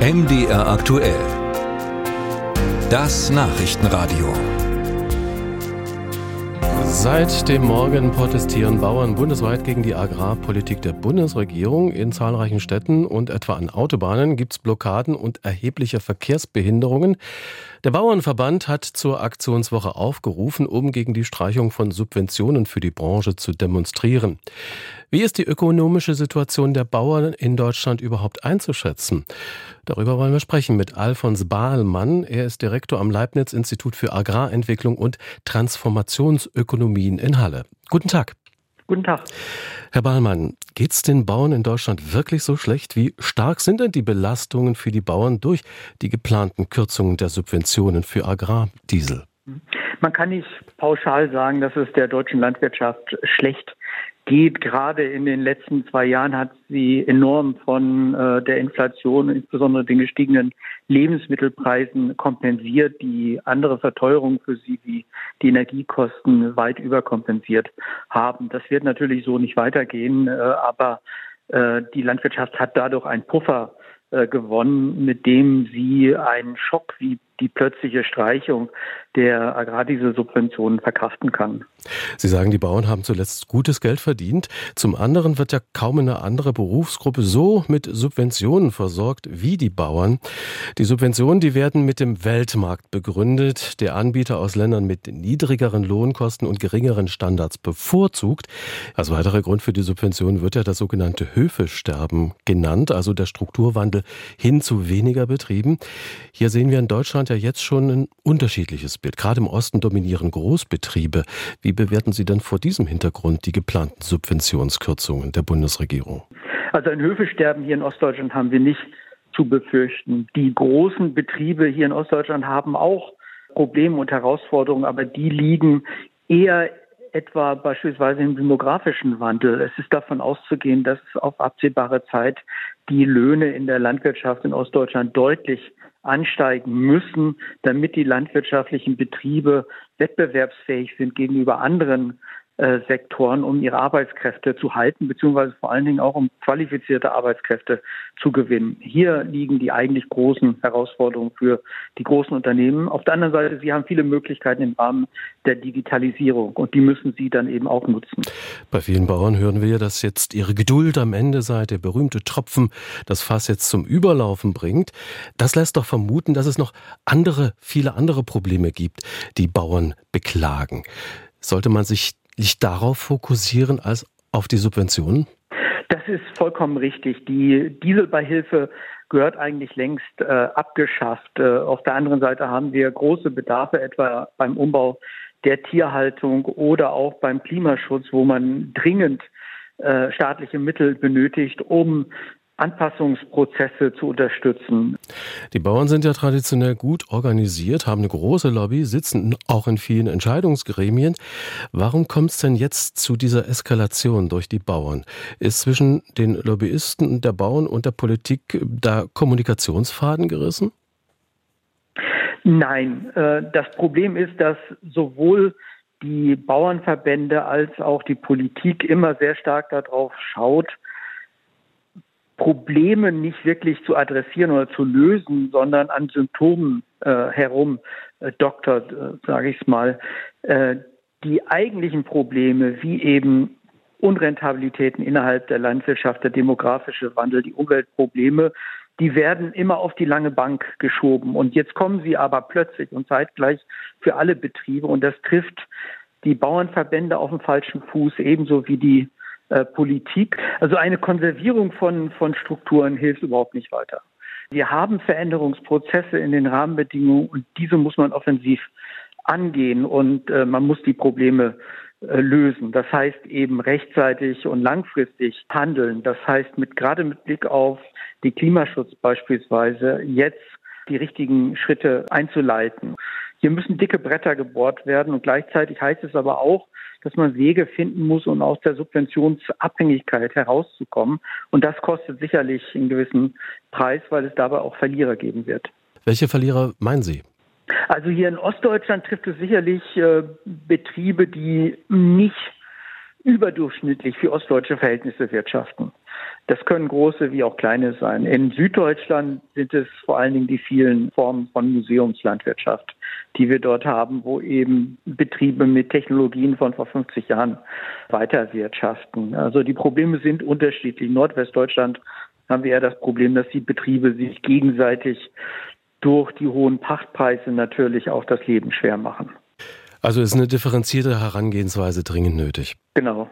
MDR aktuell. Das Nachrichtenradio. Seit dem Morgen protestieren Bauern bundesweit gegen die Agrarpolitik der Bundesregierung. In zahlreichen Städten und etwa an Autobahnen gibt es Blockaden und erhebliche Verkehrsbehinderungen. Der Bauernverband hat zur Aktionswoche aufgerufen, um gegen die Streichung von Subventionen für die Branche zu demonstrieren. Wie ist die ökonomische Situation der Bauern in Deutschland überhaupt einzuschätzen? Darüber wollen wir sprechen mit Alfons Bahlmann. Er ist Direktor am Leibniz Institut für Agrarentwicklung und Transformationsökonomien in Halle. Guten Tag. Guten Tag. Herr Bahlmann, geht es den Bauern in Deutschland wirklich so schlecht? Wie stark sind denn die Belastungen für die Bauern durch die geplanten Kürzungen der Subventionen für Agrardiesel? Man kann nicht pauschal sagen, dass es der deutschen Landwirtschaft schlecht geht. Gerade in den letzten zwei Jahren hat sie enorm von äh, der Inflation, insbesondere den gestiegenen Lebensmittelpreisen kompensiert, die andere Verteuerungen für sie wie die Energiekosten weit überkompensiert haben. Das wird natürlich so nicht weitergehen, äh, aber äh, die Landwirtschaft hat dadurch einen Puffer äh, gewonnen, mit dem sie einen Schock wie die plötzliche Streichung der Agrardieselsubventionen verkraften kann. Sie sagen, die Bauern haben zuletzt gutes Geld verdient. Zum anderen wird ja kaum eine andere Berufsgruppe so mit Subventionen versorgt wie die Bauern. Die Subventionen, die werden mit dem Weltmarkt begründet, der Anbieter aus Ländern mit niedrigeren Lohnkosten und geringeren Standards bevorzugt. Als weiterer Grund für die Subventionen wird ja das sogenannte Höfesterben genannt, also der Strukturwandel hin zu weniger Betrieben. Hier sehen wir in Deutschland ja jetzt schon ein unterschiedliches Bild. Gerade im Osten dominieren Großbetriebe. Wie bewerten Sie denn vor diesem Hintergrund die geplanten Subventionskürzungen der Bundesregierung? Also ein Höfesterben hier in Ostdeutschland haben wir nicht zu befürchten. Die großen Betriebe hier in Ostdeutschland haben auch Probleme und Herausforderungen, aber die liegen eher etwa beispielsweise im demografischen Wandel. Es ist davon auszugehen, dass auf absehbare Zeit die Löhne in der Landwirtschaft in Ostdeutschland deutlich ansteigen müssen, damit die landwirtschaftlichen Betriebe wettbewerbsfähig sind gegenüber anderen äh, Sektoren, um ihre Arbeitskräfte zu halten, beziehungsweise vor allen Dingen auch um qualifizierte Arbeitskräfte zu gewinnen. Hier liegen die eigentlich großen Herausforderungen für die großen Unternehmen. Auf der anderen Seite, sie haben viele Möglichkeiten im Rahmen der Digitalisierung und die müssen sie dann eben auch nutzen. Bei vielen Bauern hören wir, dass jetzt ihre Geduld am Ende sei, der berühmte Tropfen das Fass jetzt zum Überlaufen bringt. Das lässt doch vermuten, dass es noch andere, viele andere Probleme gibt, die Bauern beklagen. Sollte man sich nicht darauf fokussieren als auf die Subventionen? Das ist vollkommen richtig. Die Dieselbeihilfe gehört eigentlich längst äh, abgeschafft. Äh, auf der anderen Seite haben wir große Bedarfe, etwa beim Umbau der Tierhaltung oder auch beim Klimaschutz, wo man dringend äh, staatliche Mittel benötigt, um Anpassungsprozesse zu unterstützen. Die Bauern sind ja traditionell gut organisiert, haben eine große Lobby, sitzen auch in vielen Entscheidungsgremien. Warum kommt es denn jetzt zu dieser Eskalation durch die Bauern? Ist zwischen den Lobbyisten der Bauern und der Politik da Kommunikationsfaden gerissen? Nein, äh, das Problem ist, dass sowohl die Bauernverbände als auch die Politik immer sehr stark darauf schaut, Probleme nicht wirklich zu adressieren oder zu lösen, sondern an Symptomen äh, herum äh, doktert, äh, sage ich es mal. Äh, die eigentlichen Probleme, wie eben Unrentabilitäten innerhalb der Landwirtschaft, der demografische Wandel, die Umweltprobleme, die werden immer auf die lange Bank geschoben. Und jetzt kommen sie aber plötzlich und zeitgleich für alle Betriebe. Und das trifft die Bauernverbände auf dem falschen Fuß, ebenso wie die äh, Politik. Also eine Konservierung von, von Strukturen hilft überhaupt nicht weiter. Wir haben Veränderungsprozesse in den Rahmenbedingungen und diese muss man offensiv angehen und äh, man muss die Probleme äh, lösen. Das heißt eben rechtzeitig und langfristig handeln. Das heißt mit gerade mit Blick auf den Klimaschutz beispielsweise jetzt die richtigen Schritte einzuleiten. Hier müssen dicke Bretter gebohrt werden und gleichzeitig heißt es aber auch, dass man Wege finden muss, um aus der Subventionsabhängigkeit herauszukommen. Und das kostet sicherlich einen gewissen Preis, weil es dabei auch Verlierer geben wird. Welche Verlierer meinen Sie? Also hier in Ostdeutschland trifft es sicherlich äh, Betriebe, die nicht überdurchschnittlich für ostdeutsche Verhältnisse wirtschaften. Das können große wie auch kleine sein. In Süddeutschland sind es vor allen Dingen die vielen Formen von Museumslandwirtschaft, die wir dort haben, wo eben Betriebe mit Technologien von vor 50 Jahren weiterwirtschaften. Also die Probleme sind unterschiedlich. In Nordwestdeutschland haben wir eher das Problem, dass die Betriebe sich gegenseitig durch die hohen Pachtpreise natürlich auch das Leben schwer machen. Also ist eine differenzierte Herangehensweise dringend nötig. Genau.